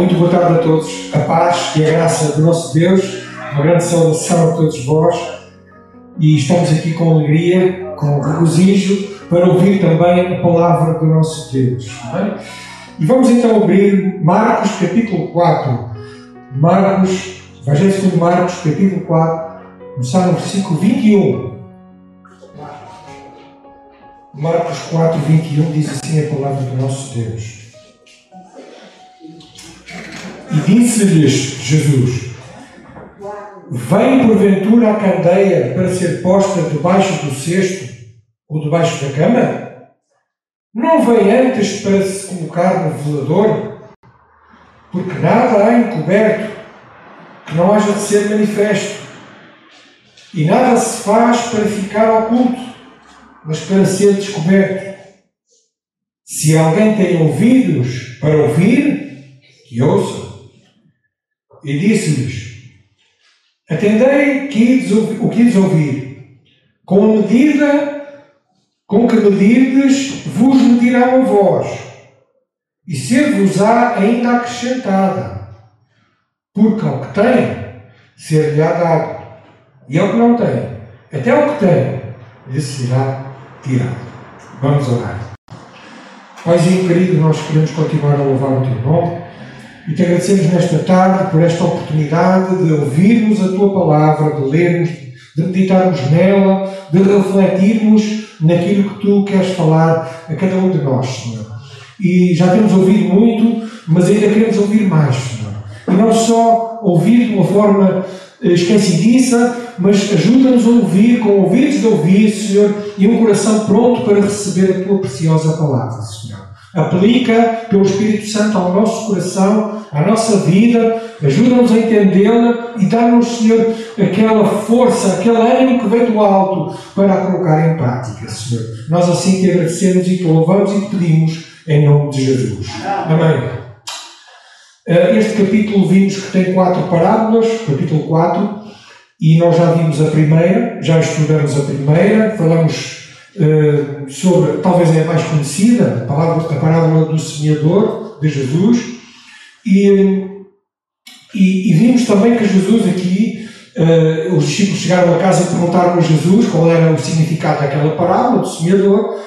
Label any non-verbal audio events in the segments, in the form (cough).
muito boa tarde a todos. A paz e a graça do nosso Deus, uma grande saudação a todos vós. E estamos aqui com alegria, com regozijo, para ouvir também a palavra do nosso Deus. É? E vamos então abrir Marcos capítulo 4. Marcos, Evangelho segundo Marcos capítulo 4, começar no versículo 21. Marcos 4, 21 diz assim a palavra do nosso Deus. E disse-lhes Jesus: Vem porventura a candeia para ser posta debaixo do cesto ou debaixo da cama? Não vem antes para se colocar no velador? Porque nada há encoberto que não haja de ser manifesto, e nada se faz para ficar oculto, mas para ser descoberto. Se alguém tem ouvidos para ouvir, que ouça. E disse-lhes: Atendei o que ides ouvir, com a medida com que medirdes, vos medirão a vós, e ser-vos-á ainda acrescentada, porque ao que tem, ser-lhe-á dado, e ao que não tem, até ao que tem, lhe será tirado. Vamos orar. Paizinho querido, nós queremos continuar a louvar o teu nome e te agradecemos nesta tarde por esta oportunidade de ouvirmos a tua palavra, de lermos, de meditarmos nela, de refletirmos naquilo que tu queres falar a cada um de nós, Senhor. E já temos ouvido muito, mas ainda queremos ouvir mais, Senhor. E não só ouvir de uma forma eh, esquecidiça, mas ajuda-nos a ouvir com ouvidos de ouvir, Senhor, e um coração pronto para receber a tua preciosa palavra, Senhor. Aplica pelo Espírito Santo ao nosso coração, à nossa vida, ajuda-nos a entendê-la e dá-nos, Senhor, aquela força, aquele ânimo que vem do alto para a colocar em prática, Senhor. Nós assim te agradecemos e te louvamos e te pedimos em nome de Jesus. Amém. Eh, este capítulo vimos que tem quatro parábolas, capítulo 4, e nós já vimos a primeira, já estudamos a primeira, falamos eh, sobre, talvez é a mais conhecida, a, palavra, a parábola do semeador de Jesus, e, e, e, vimos também que Jesus aqui, uh, os discípulos chegaram a casa e perguntaram a Jesus qual era o significado daquela parábola do semeador,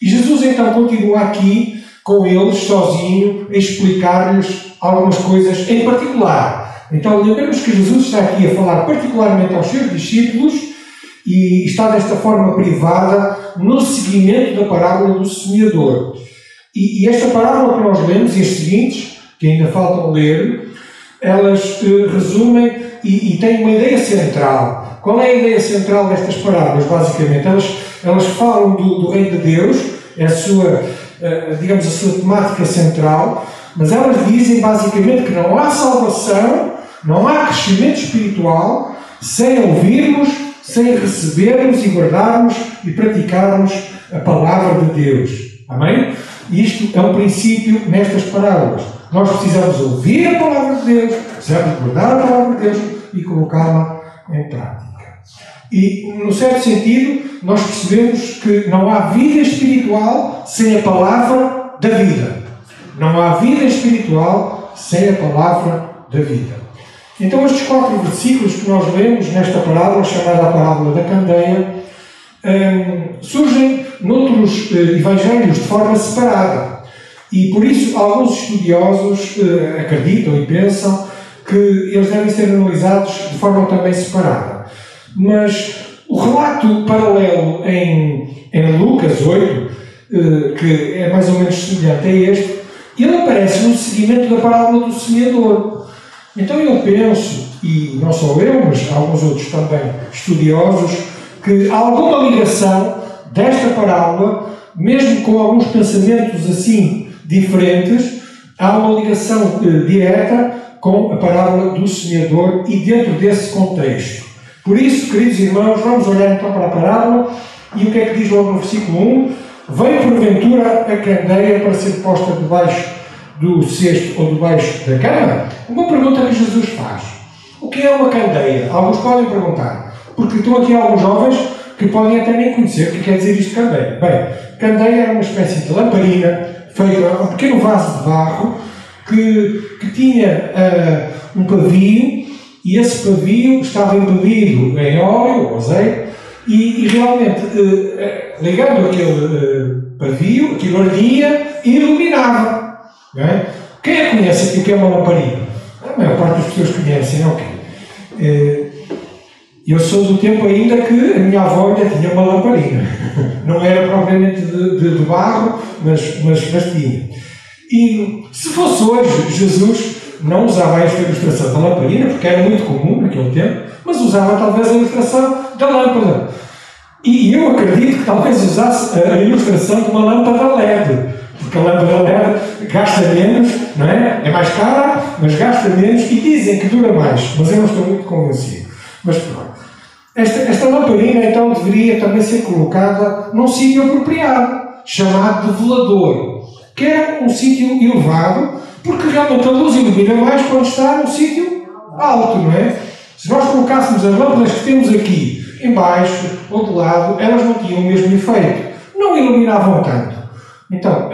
e Jesus então continua aqui com eles, sozinho, a explicar-lhes algumas coisas em particular. Então lembremos que Jesus está aqui a falar particularmente aos seus discípulos e está desta forma privada no seguimento da parábola do semeador. E, e esta parábola que nós lemos e as seguintes, que ainda faltam ler, elas uh, resumem e, e, têm uma ideia central. Qual é a ideia central destas parábolas, basicamente? Elas, elas falam do, do reino de Deus, é a sua, uh, digamos, a sua temática central, mas elas dizem basicamente que não há salvação, não há crescimento espiritual sem ouvirmos sem recebermos e guardarmos e praticarmos a palavra de Deus. Amém? Isto é um princípio nestas parábolas. Nós precisamos ouvir a palavra de Deus, precisamos guardar a palavra de Deus e colocá-la em prática. E, no certo sentido, nós percebemos que não há vida espiritual sem a palavra da vida. Não há vida espiritual sem a palavra da vida. Então, estes quatro versículos que nós lemos nesta parábola, chamada a parábola da candeia, um, surgem noutros uh, evangelhos de forma separada. E por isso, alguns estudiosos uh, acreditam e pensam que eles devem ser analisados de forma também separada. Mas o relato paralelo em, em Lucas 8, uh, eh, que é mais ou menos semelhante a este, ele aparece no seguimento da parábola do semeador. Então eu penso, e não só eu, mas alguns outros também estudiosos, que alguma ligação desta parábola, mesmo com alguns pensamentos assim diferentes, há uma ligação eh, direta com a parábola do semeador e dentro desse contexto. Por isso, queridos irmãos, vamos olhar então para a parábola e o que é que diz logo no versículo 1? Vem porventura a candeia para ser posta debaixo do cesto ou debaixo da cama? Uma pergunta que Jesus faz. O que é uma candeia? Alguns podem perguntar. Porque estão aqui alguns jovens que podem até nem conhecer o que quer dizer isto candeia. Bem, candeia é uma espécie de lamparina feita um pequeno vaso de barro que, que tinha uh, um pavio e esse pavio estava embebido em óleo ou azeite e, e realmente, uh, ligando aquele uh, pavio, aquilo ardia e iluminava. É? Quem é que conhece aqui o que é uma lamparina? A maior parte das pessoas conhecem, ok. Uh, eu sou do tempo ainda que a minha avó ainda tinha uma lamparina. (laughs) Não era propriamente de, de, de barro, mas, mas, mas tinha. E se fosse hoje, Jesus não usava esta ilustração da lamparina, porque era muito comum naquele tempo, mas usava talvez a ilustração da lâmpada. E eu acredito que talvez usasse a ilustração de uma lâmpada LED, porque a lâmpada LED gasta menos, não é? É mais cara, mas gasta menos e dizem que dura mais, mas eu não estou muito convencido. Mas pronto. Esta, esta lamparina então deveria também ser colocada num sítio apropriado, chamado de velador, que é um sítio elevado, porque realmente a luz ilumina mais quando está num sítio alto, não é? Se nós colocássemos as lâmpadas que temos aqui embaixo ou de lado, elas não tinham o mesmo efeito, não iluminavam tanto. Então,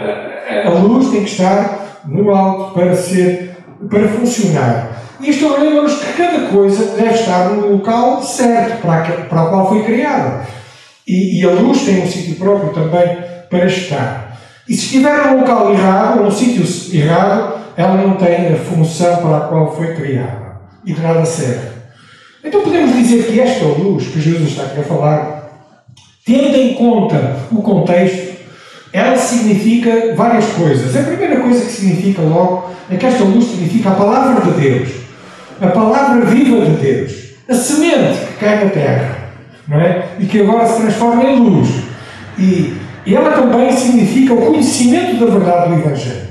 a, luz tem que estar no alto para ser, para funcionar. Isto lembra-nos que cada coisa deve estar no local certo para, para o qual foi criada. E, e a luz tem um sítio próprio também para estar. E se estiver num local errado, num sítio errado, ela não tem a função para a qual foi criada. E de nada serve. Então podemos dizer que esta luz que Jesus está aqui a falar, tendo em conta o contexto, ela significa várias coisas. A primeira coisa que significa logo é que esta luz significa a palavra de Deus a palavra viva de Deus, a semente que cai na terra, não é? E que agora se transforma em luz. E, e ela também significa o conhecimento da verdade do Evangelho.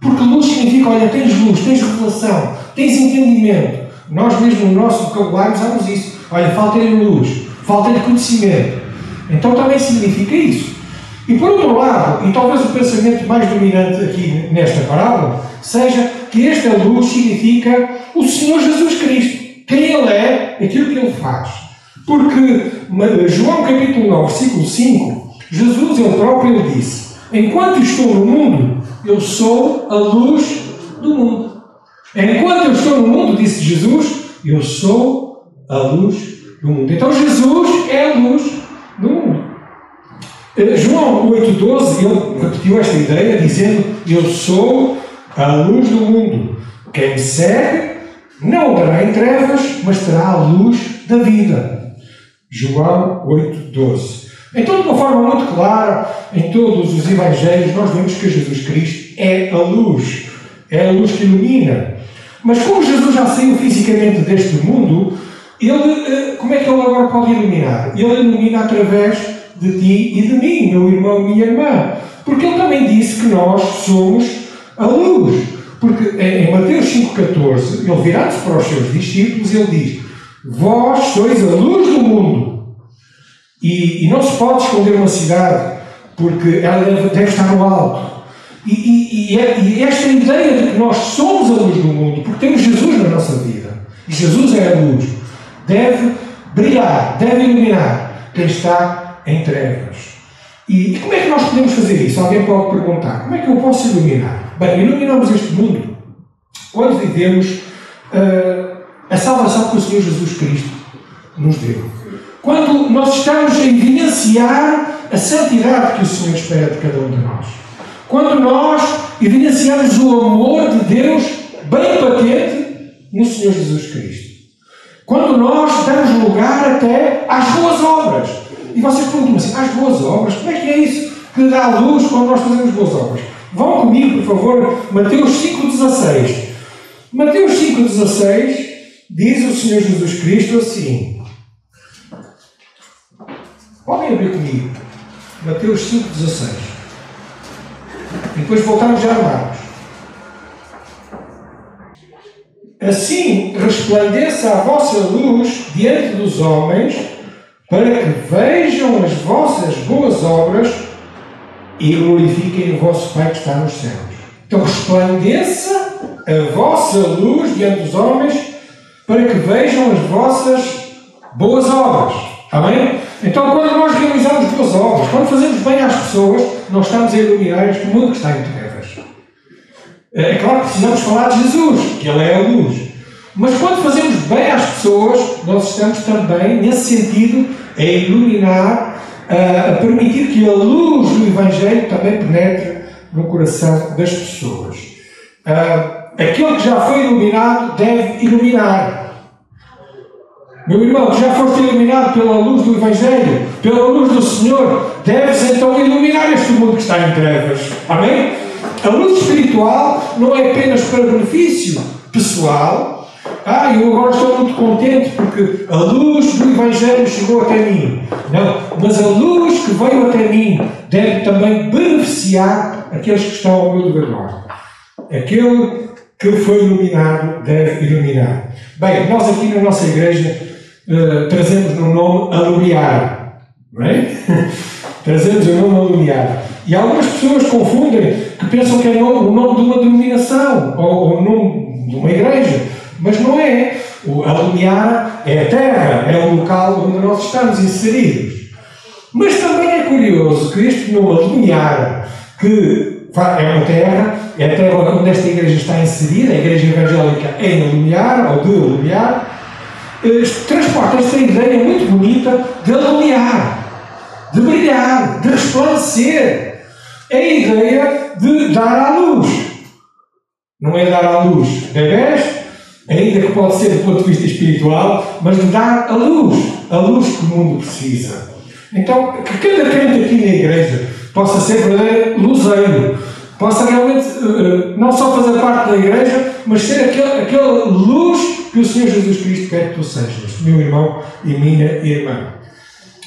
Porque luz significa, olha, tens luz, tens revelação, tens entendimento. Nós mesmo no nosso vocabulário usamos isso. Olha, falta-lhe luz, falta-lhe conhecimento. Então também significa isso. E por outro lado, e talvez o pensamento mais dominante aqui nesta parábola, seja que esta luz significa o Senhor Jesus Cristo. Quem Ele é, aquilo que Ele faz. Porque João capítulo 9, versículo 5, Jesus ele próprio ele disse: Enquanto estou no mundo, eu sou a luz do mundo. Enquanto eu estou no mundo, disse Jesus, eu sou a luz do mundo. Então Jesus é a luz do mundo. Eh, João 8,12, ele repetiu esta ideia dizendo: Eu sou a luz do mundo. Quem me segue não andará em trevas, mas terá a luz da vida. João 8,12. Então, de uma forma muito clara, em todos os Evangelhos, nós vemos que Jesus Cristo é a luz, é a luz que ilumina. Mas como Jesus já saiu fisicamente deste mundo, ele, eh, como é que ele agora pode iluminar? Ele ilumina através de ti e de mim, meu irmão e minha irmã. Porque ele também disse que nós somos a luz. Porque em Mateus 5,14, ele virado-se para os seus discípulos, ele diz: Vós sois a luz do mundo. E, e não se pode esconder uma cidade, porque ela deve, deve estar no alto. E, e, e, é, e, esta ideia de que nós somos a luz do mundo, porque temos Jesus na nossa vida, e Jesus é a luz, deve brilhar, deve iluminar quem está em trevas. E, como é que nós podemos fazer isso? Alguém pode perguntar: como é que eu posso iluminar? Bem, iluminamos este mundo quando vivemos uh, a salvação que o Senhor Jesus Cristo nos deu. Quando nós estamos a evidenciar a santidade que o Senhor espera de cada um de nós. Quando nós evidenciamos o amor de Deus bem patente no Senhor Jesus Cristo. Quando nós damos lugar até às boas obras. E vocês perguntam assim, às boas obras? Como é que é isso que dá luz quando nós fazemos boas obras? Vão comigo, por favor, Mateus 5,16. Mateus 5,16 diz o Senhor Jesus Cristo assim. Podem abrir comigo. Mateus 5,16. E depois voltamos já a Marcos. Assim resplandeça a vossa luz diante dos homens, para que vejam as vossas boas obras e glorifiquem o vosso Pai que está nos céus. Então resplandeça a vossa luz diante dos homens para que vejam as vossas boas obras. Amém? Então, quando nós realizamos boas obras, quando fazemos bem às pessoas, nós estamos a iluminar este mundo que está em trevas. É claro que precisamos falar de Jesus, que Ele é a luz. Mas quando fazemos bem às pessoas, nós estamos também, nesse sentido, a iluminar, a permitir que a luz do Evangelho também penetre no coração das pessoas. Aquele que já foi iluminado deve iluminar. Meu irmão, que já foste iluminado pela luz do Evangelho, pela luz do Senhor, deves então iluminar este mundo que está em trevas. Amém? A luz espiritual não é apenas para benefício pessoal. Ah, eu agora estou muito contente porque a luz do Evangelho chegou até mim. Não, mas a luz que veio até mim deve também beneficiar aqueles que estão ao meu redor. Aquele que foi iluminado deve iluminar. Bem, nós aqui na nossa igreja uh, trazemos no nome alumiar. Não é? (laughs) trazemos o nome alumiar. E algumas pessoas confundem que pensam que é o nome de uma denominação ou o nome de uma igreja. Mas não é. O Alumiara é a terra, é o local onde nós estamos inseridos. Mas também é curioso que este nome Alumiara, que é uma terra, é a terra onde esta igreja está inserida, a igreja evangélica é em Alumiar, ou de Alumiar, eh, transporta esta ideia muito bonita de alumiar, de brilhar, de resplandecer. É a ideia de dar à luz. Não é dar à luz bebés, ainda que pode ser do ponto de vista espiritual, mas de dar a luz, a luz que o mundo precisa. Então, que cada crente aqui na igreja possa ser verdadeiro luzeiro, possa realmente uh, não só fazer parte da igreja, mas ser aquele, aquela luz que o Senhor Jesus Cristo quer que tu sejas, meu irmão e minha irmã.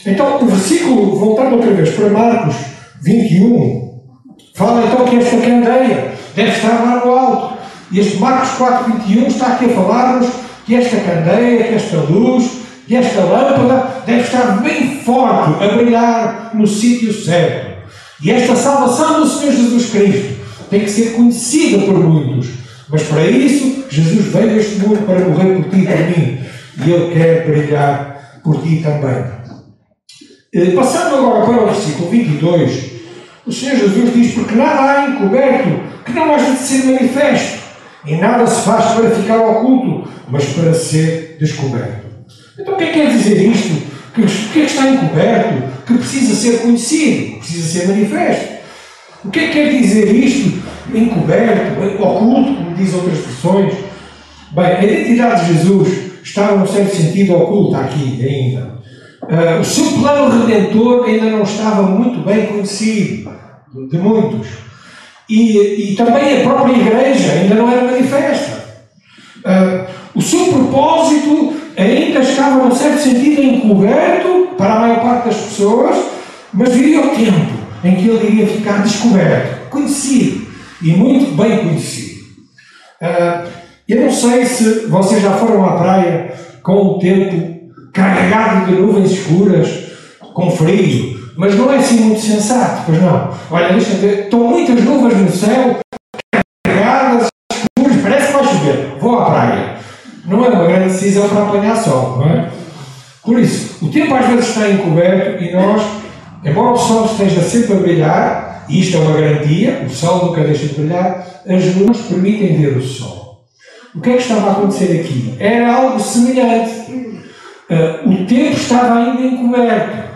Então, o versículo, voltando outra vez para Marcos 21, Fala então que esta candeia deve estar lá no alto. E este Marcos 4, 21 está aqui a falar-nos que esta candeia, que esta luz, que esta lâmpada deve estar bem forte, a brilhar no sítio certo. E esta salvação do Senhor Jesus Cristo tem que ser conhecida por muitos. Mas para isso, Jesus veio a este mundo para morrer por ti e por mim. E Ele quer brilhar por ti também. Eh, passando agora para o versículo 22, o Senhor Jesus diz: Porque nada há encoberto que não haja de ser manifesto, e nada se faz para ficar oculto, mas para ser descoberto. Então, o que é que quer dizer isto? O que é que está encoberto? Que precisa ser conhecido, precisa ser manifesto. O que é que quer dizer isto? Encoberto, oculto, como dizem outras versões. Bem, a identidade de Jesus está, num certo sentido, oculta aqui ainda. Uh, o seu plano redentor ainda não estava muito bem conhecido de muitos. E, e também a própria igreja ainda não era manifesta. Uh, o seu propósito ainda estava, num certo sentido, encoberto para a maior parte das pessoas, mas viria o tempo em que ele iria ficar descoberto, conhecido e muito bem conhecido. Uh, eu não sei se vocês já foram à praia com o tempo carregado de nuvens escuras, com frio, mas não é assim muito sensato, pois não. Olha, deixa ver, estão muitas nuvens no céu, carregadas, escuras, parece que vai chover. Vou à praia. Não é uma grande decisão para apanhar sol, não é? Por isso, o tempo às vezes está encoberto e nós, embora o sol esteja sempre a brilhar, e isto é uma garantia, o sol nunca deixa de brilhar, as nuvens permitem ver o sol. O que é que estava a acontecer aqui? Era algo semelhante. Uh, o tempo estava ainda encoberto.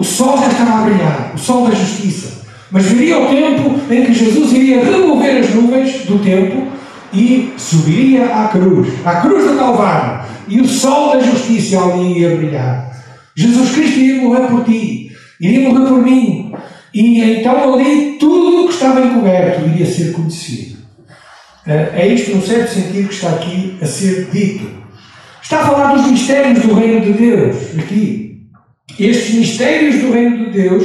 O sol já estava a brilhar, o sol da justiça. Mas viria o tempo em que Jesus iria remover as nuvens do tempo e subiria à cruz, à cruz do Calvário. E o sol da justiça ali ia brilhar. Jesus Cristo iria morrer por ti, iria morrer por mim. E então ali tudo o que estava encoberto iria ser conhecido. Uh, é isto, no certo sentido, que está aqui a ser dito. Está a falar dos mistérios do reino de Deus, aqui. Estes mistérios do reino de Deus,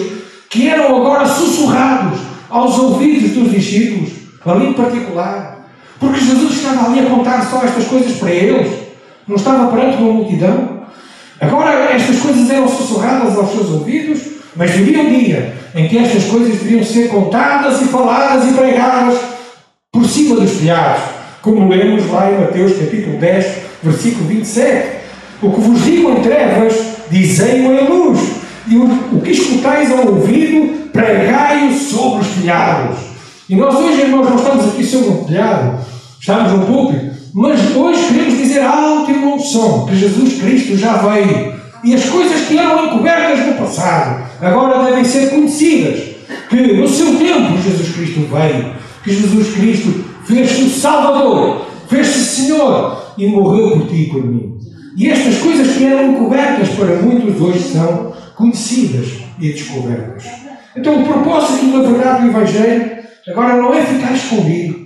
que eram agora sussurrados aos ouvidos dos discípulos, ali em particular. Porque Jesus estava ali a contar só estas coisas para eles, não estava perante uma multidão. Agora estas coisas eram sussurradas aos seus ouvidos, mas viria um dia em que estas coisas deviam ser contadas e faladas e pregadas por cima dos telhados, como lemos lá em Mateus capítulo 10, versículo 27. O que vos digo em trevas, dizei-o em luz. E o, o que escutais ao ouvido, pregai-o sobre os telhados. E nós hoje, irmãos, não estamos aqui sobre um telhado, estamos num púlpito, mas hoje queremos dizer alto e bom som que Jesus Cristo já veio. E as coisas que eram encobertas no passado agora devem ser conhecidas. Que no seu tempo Jesus Cristo veio, que Jesus Cristo fez-se o Salvador, fez-se Senhor e morreu por ti e por mim. E estas coisas que eram encobertas para muitos hoje são conhecidas e descobertas. Então o propósito da verdade do Evangelho agora não é ficar escondido.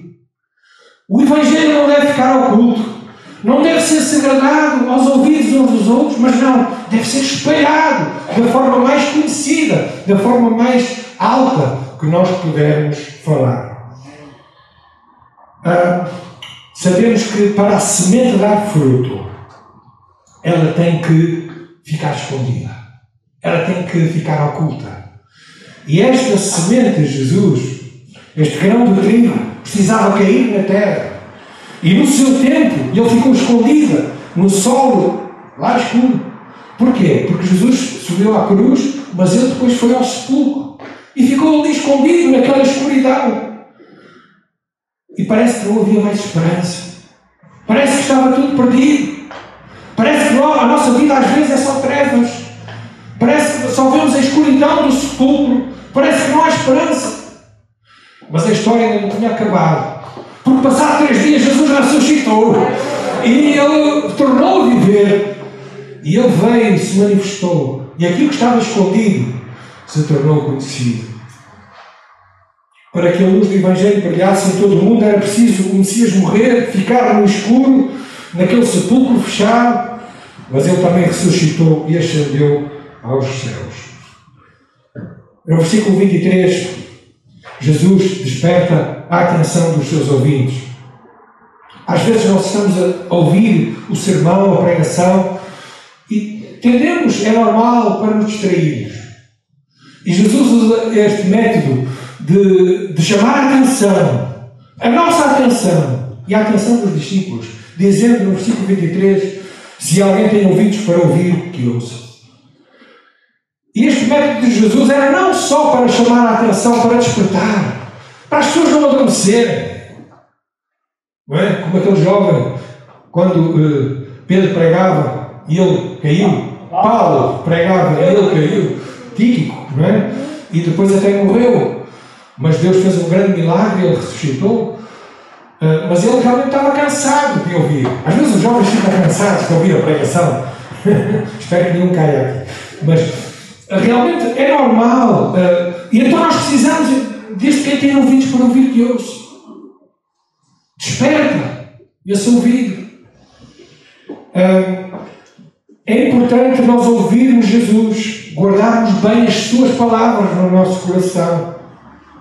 O Evangelho não deve ficar oculto. Não deve ser segregado aos ouvidos uns dos outros, mas não, deve ser espalhado da forma mais conhecida, da forma mais alta que nós pudermos falar. Ah, sabemos que para a semente dar fruto, ela tem que ficar escondida, ela tem que ficar oculta. E esta semente de Jesus, este grão de trigo, precisava cair na terra. E no seu tempo, ele ficou escondido no solo, lá escuro. Porquê? Porque Jesus subiu à cruz, mas ele depois foi ao sepulcro. E ficou ali escondido naquela escuridão. E parece que não havia mais esperança. Parece que estava tudo perdido. Parece que a nossa vida às vezes é só trevas. Parece que só vemos a escuridão do sepulcro. Parece que não há esperança. Mas a história ainda não tinha acabado. Porque passado três dias Jesus ressuscitou. E ele tornou a viver. E ele veio e se manifestou. E aquilo que estava escondido se tornou conhecido. Para que a luz do Evangelho brilhasse em todo o mundo, era preciso o Messias morrer, ficar no escuro, naquele sepulcro fechado, mas ele também ressuscitou e ascendeu aos céus. No versículo 23, Jesus desperta a atenção dos seus ouvintes. Às vezes nós estamos a ouvir o sermão, a pregação, e tendemos, é normal, para nos distrairmos. E Jesus usa este método de, de chamar a atenção, a nossa atenção e a atenção dos discípulos, dizendo no versículo 23: Se alguém tem ouvidos para ouvir, que ouça. E este método de Jesus era não só para chamar a atenção, para despertar, para as pessoas não adormecerem. Não é? Como aquele jovem, quando uh, Pedro pregava e ele caiu, Paulo pregava e ele caiu, Tíquico, não é? E depois até morreu. Mas Deus fez um grande milagre, ele ressuscitou. Uh, mas ele realmente estava cansado de ouvir. Às vezes os jovens ficam cansados de ouvir a pregação. (laughs) Espero que nenhum caia aqui. Mas uh, realmente é normal. Uh, e então nós precisamos deste quem tem ouvidos para ouvir Deus. Desperta esse ouvido. é importante nós ouvirmos Jesus, guardarmos bem as suas palavras no nosso coração.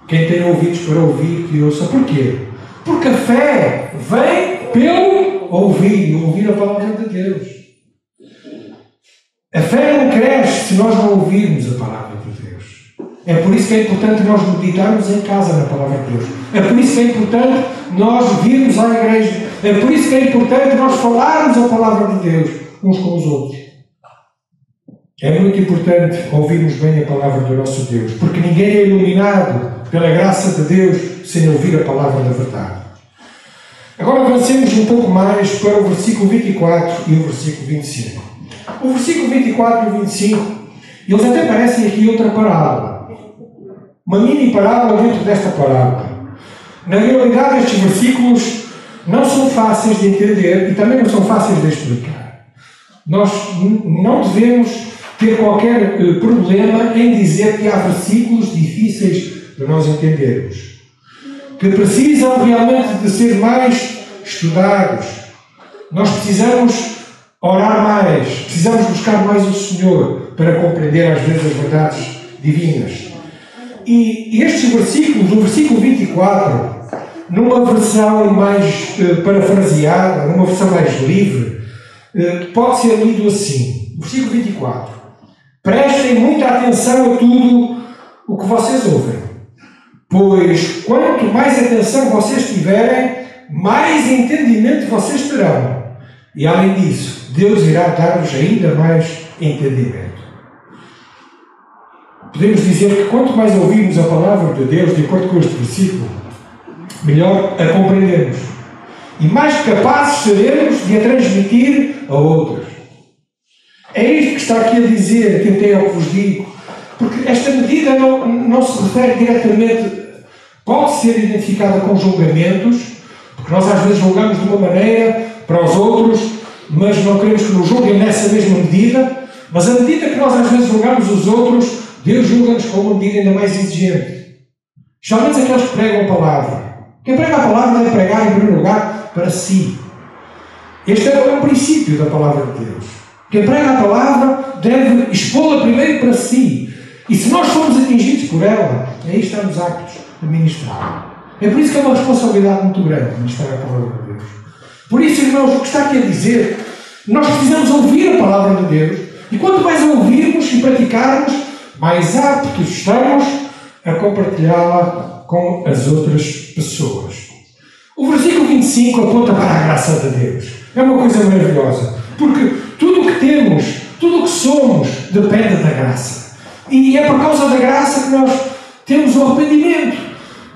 Quem tem ouvidos para ouvir, que ouça. Porquê? Porque a fé vem pelo ouvir, ouvir a palavra de Deus. A fé não cresce se nós não ouvirmos a palavra de Deus. É por isso que é importante nós meditarmos em casa na palavra de Deus. É por isso que é importante nós virmos à igreja. É por isso que é importante nós falarmos a palavra de Deus uns com os outros. É muito importante ouvirmos bem a palavra do nosso Deus, porque ninguém é iluminado pela graça de Deus sem ouvir a palavra da verdade. Agora avancemos um pouco mais para o versículo 24 e o versículo 25. O versículo 24 e o 25, eles até parecem aqui outra parábola. Uma mini parábola dentro desta parábola. Na realidade, estes versículos não são fáceis de entender e também não são fáceis de explicar. Nós não devemos ter qualquer uh, problema em dizer que há versículos difíceis de nós entendermos, que precisam realmente de ser mais estudados. Nós precisamos orar mais, precisamos buscar mais o Senhor para compreender às vezes as verdades divinas. E estes versículos, no versículo 24, numa versão mais uh, parafraseada, numa versão mais livre, uh, pode ser lido assim. Versículo 24. Prestem muita atenção a tudo o que vocês ouvem, pois quanto mais atenção vocês tiverem, mais entendimento vocês terão. E além disso, Deus irá dar-vos ainda mais entendimento. Podemos dizer que quanto mais ouvirmos a palavra de Deus, de acordo com este versículo, melhor a compreendemos e mais capazes seremos de a transmitir a outros. É isto que está aqui a dizer, tentei ao que vos digo, porque esta medida não, não se refere diretamente, pode ser identificada com julgamentos, porque nós às vezes julgamos de uma maneira para os outros, mas não queremos que nos julguem nessa mesma medida, mas a medida que nós às vezes julgamos os outros, Deus julga-nos com uma medida ainda mais exigente. Geralmente aqueles que pregam a palavra. Quem prega a palavra deve pregar em primeiro lugar para si. Este é o princípio da palavra de Deus. Quem prega a palavra deve expô-la primeiro para si. E se nós formos atingidos por ela, aí estamos aptos a ministrar. É por isso que é uma responsabilidade muito grande ministrar a palavra de Deus. Por isso, irmãos, o que está aqui a dizer, nós precisamos ouvir a palavra de Deus. E quanto mais a ouvirmos e praticarmos, mais aptos estamos a compartilhá-la com as outras pessoas. O versículo 25 aponta para a graça de Deus. É uma coisa maravilhosa. Porque tudo o que temos, tudo o que somos, depende da graça. E é por causa da graça que nós temos o arrependimento.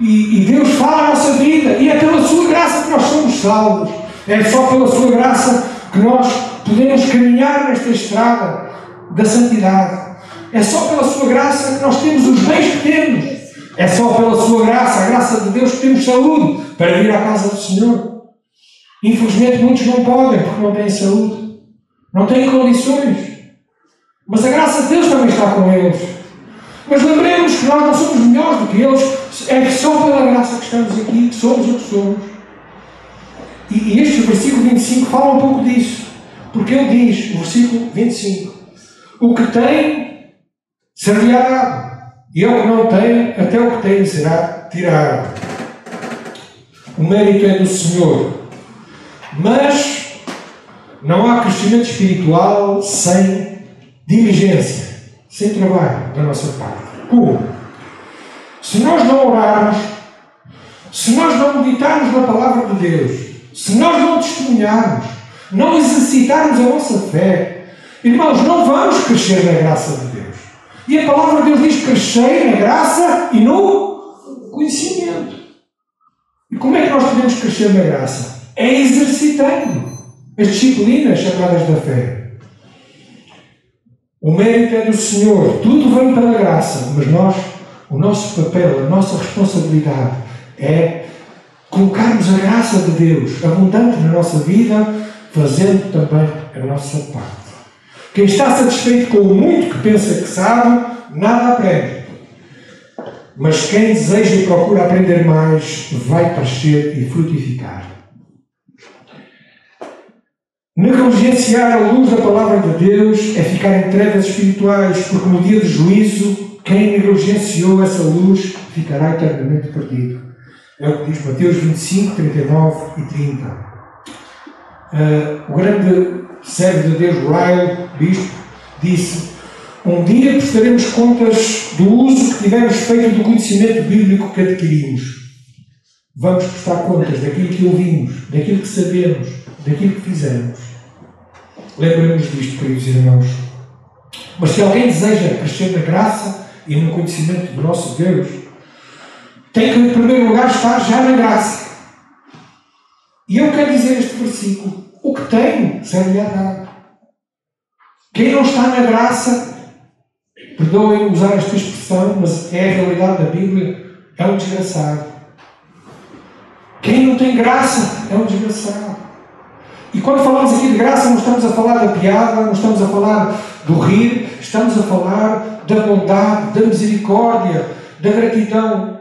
E, e Deus fala a nossa vida. E é pela Sua graça que nós somos salvos. É só pela Sua graça que nós podemos caminhar nesta estrada da santidade. É só pela Sua graça que nós temos os bens que temos. É só pela Sua graça, a graça de Deus, que temos saúde para vir à casa do Senhor. Infelizmente, muitos não podem porque não têm saúde, não têm condições. Mas a graça de Deus também está com eles. Mas lembremos que nós não somos melhores do que eles, é só pela graça que estamos aqui que somos o que somos. E, e este versículo 25 fala um pouco disso. Porque ele diz, no versículo 25, o que tem ser-lhe dado, e o que não tem, até o que tem será tirado. O mérito é do Senhor. Mas não há crescimento espiritual sem diligência, sem trabalho da nossa parte. Como? Se nós não orarmos, se nós não meditarmos na palavra de Deus, se nós não testemunharmos, não exercitarmos a nossa fé, irmãos, não vamos crescer na graça de Deus. E a palavra de Deus diz crescer na graça e no conhecimento. E como é que nós podemos crescer na graça? É exercitando as disciplinas chamadas da fé. O mérito é do Senhor, tudo vem pela graça, mas nós, o nosso papel, a nossa responsabilidade é colocarmos a graça de Deus abundante na nossa vida, fazendo também a nossa parte. Quem está satisfeito com o muito que pensa que sabe, nada aprende. Mas quem deseja e procura aprender mais, vai crescer e frutificar. Negligenciar a luz da palavra de Deus é ficar em trevas espirituais, porque no dia de juízo, quem negligenciou essa luz ficará eternamente perdido. É o que diz Mateus 25, 39 e 30. Uh, ah, o grande servo de Deus, Ryle, bispo, disse: Um dia prestaremos contas do uso que tivemos feito do conhecimento bíblico que adquirimos. Vamos prestar contas daquilo que ouvimos, daquilo que sabemos, daquilo que fizemos. Lembremos disto, queridos irmãos. Mas se alguém deseja crescer na graça e no conhecimento do nosso Deus, tem que, em primeiro lugar, estar já na graça. E eu quero dizer este versículo: o que tem, serve-lhe dado. Quem não está na graça, perdoem usar esta expressão, mas é a realidade da Bíblia, é um desgraçado. Quem não tem graça é um desgraçado. E quando falamos aqui de graça, não estamos a falar da piada, não estamos a falar do rir, estamos a falar da bondade, da misericórdia, da gratidão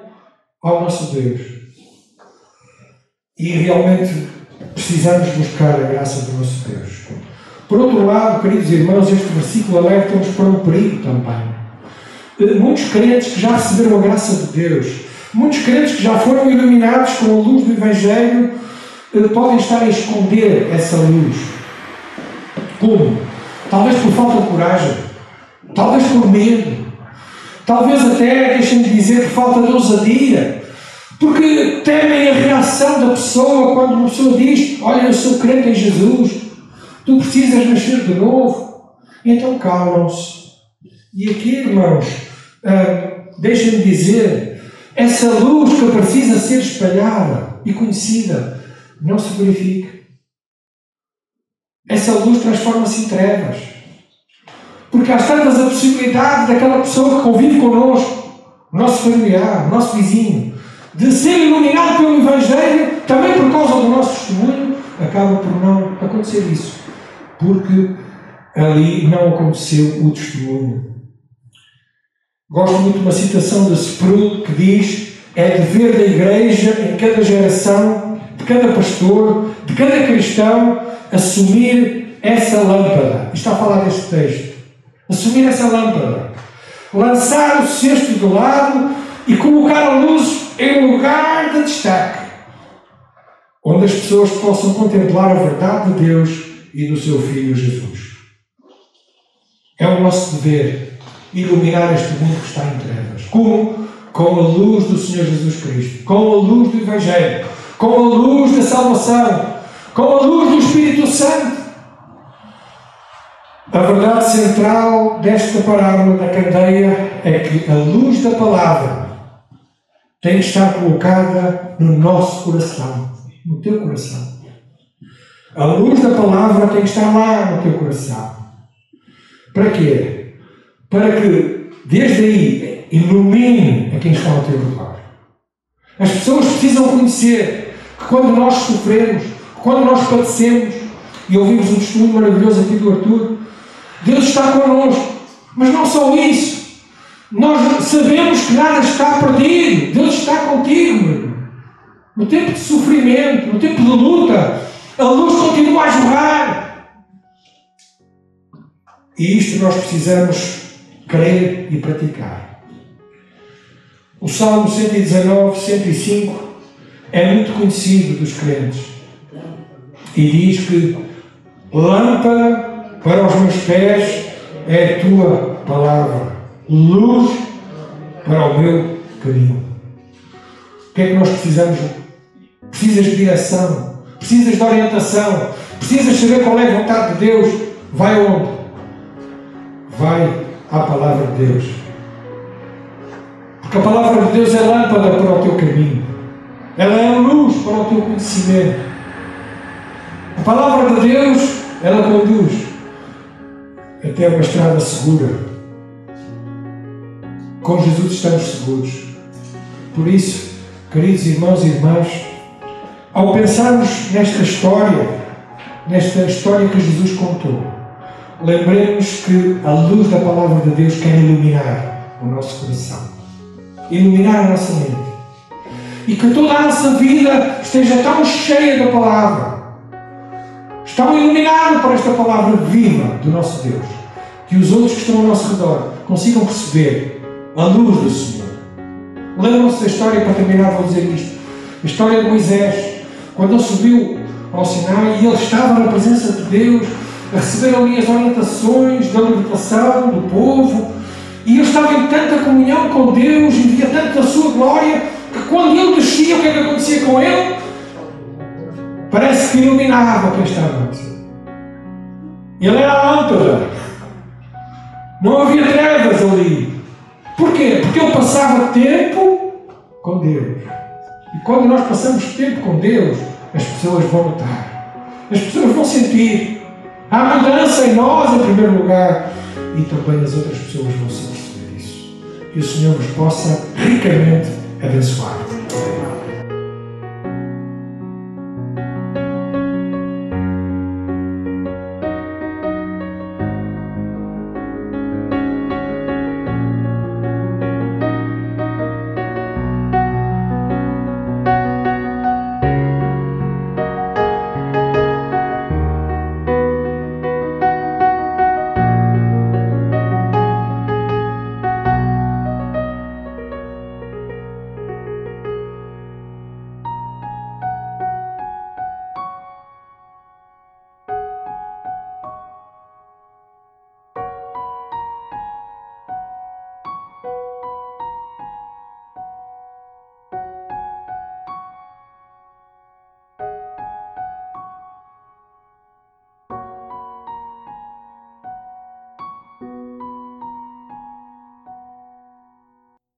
ao nosso Deus. E realmente precisamos buscar a graça do nosso Deus. Por outro lado, queridos irmãos, este versículo alerta-nos para um perigo também. Eh, muitos crentes que já receberam a graça de Deus, muitos crentes que já foram iluminados com a luz do Evangelho, podem estar a esconder essa luz. Como? Talvez por falta de coragem, talvez por medo, talvez até, deixem-me dizer, por falta de ousadia, porque temem a reação da pessoa quando uma pessoa diz: Olha, eu sou crente em Jesus, tu precisas nascer de novo. Então calam-se. E aqui, irmãos, uh, deixem-me dizer essa luz que precisa ser espalhada e conhecida não se verifique. Essa luz transforma-se em trevas. Porque há tantas a possibilidade daquela pessoa que convive connosco, o nosso familiar, o nosso vizinho, de ser iluminado pelo Evangelho, também por causa do nosso testemunho, acaba por não acontecer isso. Porque ali não aconteceu o testemunho. Gosto muito de uma citação de Sproul que diz: é dever da Igreja em cada geração, cada pastor, de cada cristão, assumir essa lâmpada. Está a falar deste texto. Assumir essa lâmpada. Lançar o cesto de lado e colocar a luz em lugar de destaque. Onde as pessoas possam contemplar a verdade de Deus e do seu Filho Jesus. É o nosso dever iluminar este mundo que está em trevas. Como? Com a luz do Senhor Jesus Cristo, com a luz do Evangelho, com a luz da salvação, com a luz do Espírito Santo. A verdade central desta parábola da candeia é que a luz da palavra tem que estar colocada no nosso coração, no teu coração. A luz da palavra tem que estar lá no teu coração. Para quê? Para que, desde aí, ilumine a quem está ao teu redor. As pessoas precisam conhecer quando nós sofremos, quando nós padecemos, e ouvimos um testemunho maravilhoso aqui do Arthur, Deus está connosco. Mas não só isso. Nós sabemos que nada está perdido. Deus está contigo. No tempo de sofrimento, no tempo de luta, a luz continua a jorrar. E isto nós precisamos crer e praticar. O Salmo 119, 105 é muito conhecido dos crentes e diz que lâmpada para os meus pés é a tua palavra, luz para o meu caminho. O que é que nós precisamos? Precisas de direção, precisas de orientação, precisas saber qual é a vontade de Deus. Vai onde? Vai à palavra de Deus. Porque a palavra de Deus é lâmpada para o teu caminho. Ela é luz para o teu conhecimento. A palavra de Deus, ela conduz até uma estrada segura. Com Jesus estamos seguros. Por isso, queridos irmãos e irmãs, ao pensarmos nesta história, nesta história que Jesus contou, lembremos que a luz da palavra de Deus quer iluminar o nosso coração, iluminar a nossa mente. E que toda a nossa vida esteja tão cheia da palavra Estão iluminados por esta palavra viva do nosso Deus. Que os outros que estão ao nosso redor consigam perceber a luz do Senhor. Lembram-se da história, para terminar, vou dizer isto. A história de Moisés, quando ele subiu ao Sinai e ele estava na presença de Deus, a receber ali as orientações da libertação do povo, e ele estava em tanta comunhão com Deus e via tanto da sua glória, quando ele descia, o que é que acontecia com ele? Parece que iluminava quem estava antes. Ele era a lâmpada. Não havia trevas ali. Porquê? Porque ele passava tempo com Deus. E quando nós passamos tempo com Deus, as pessoas vão notar. As pessoas vão sentir. Há mudança em nós, em primeiro lugar. E também as outras pessoas vão se perceber isso. Que o Senhor nos possa ricamente at his.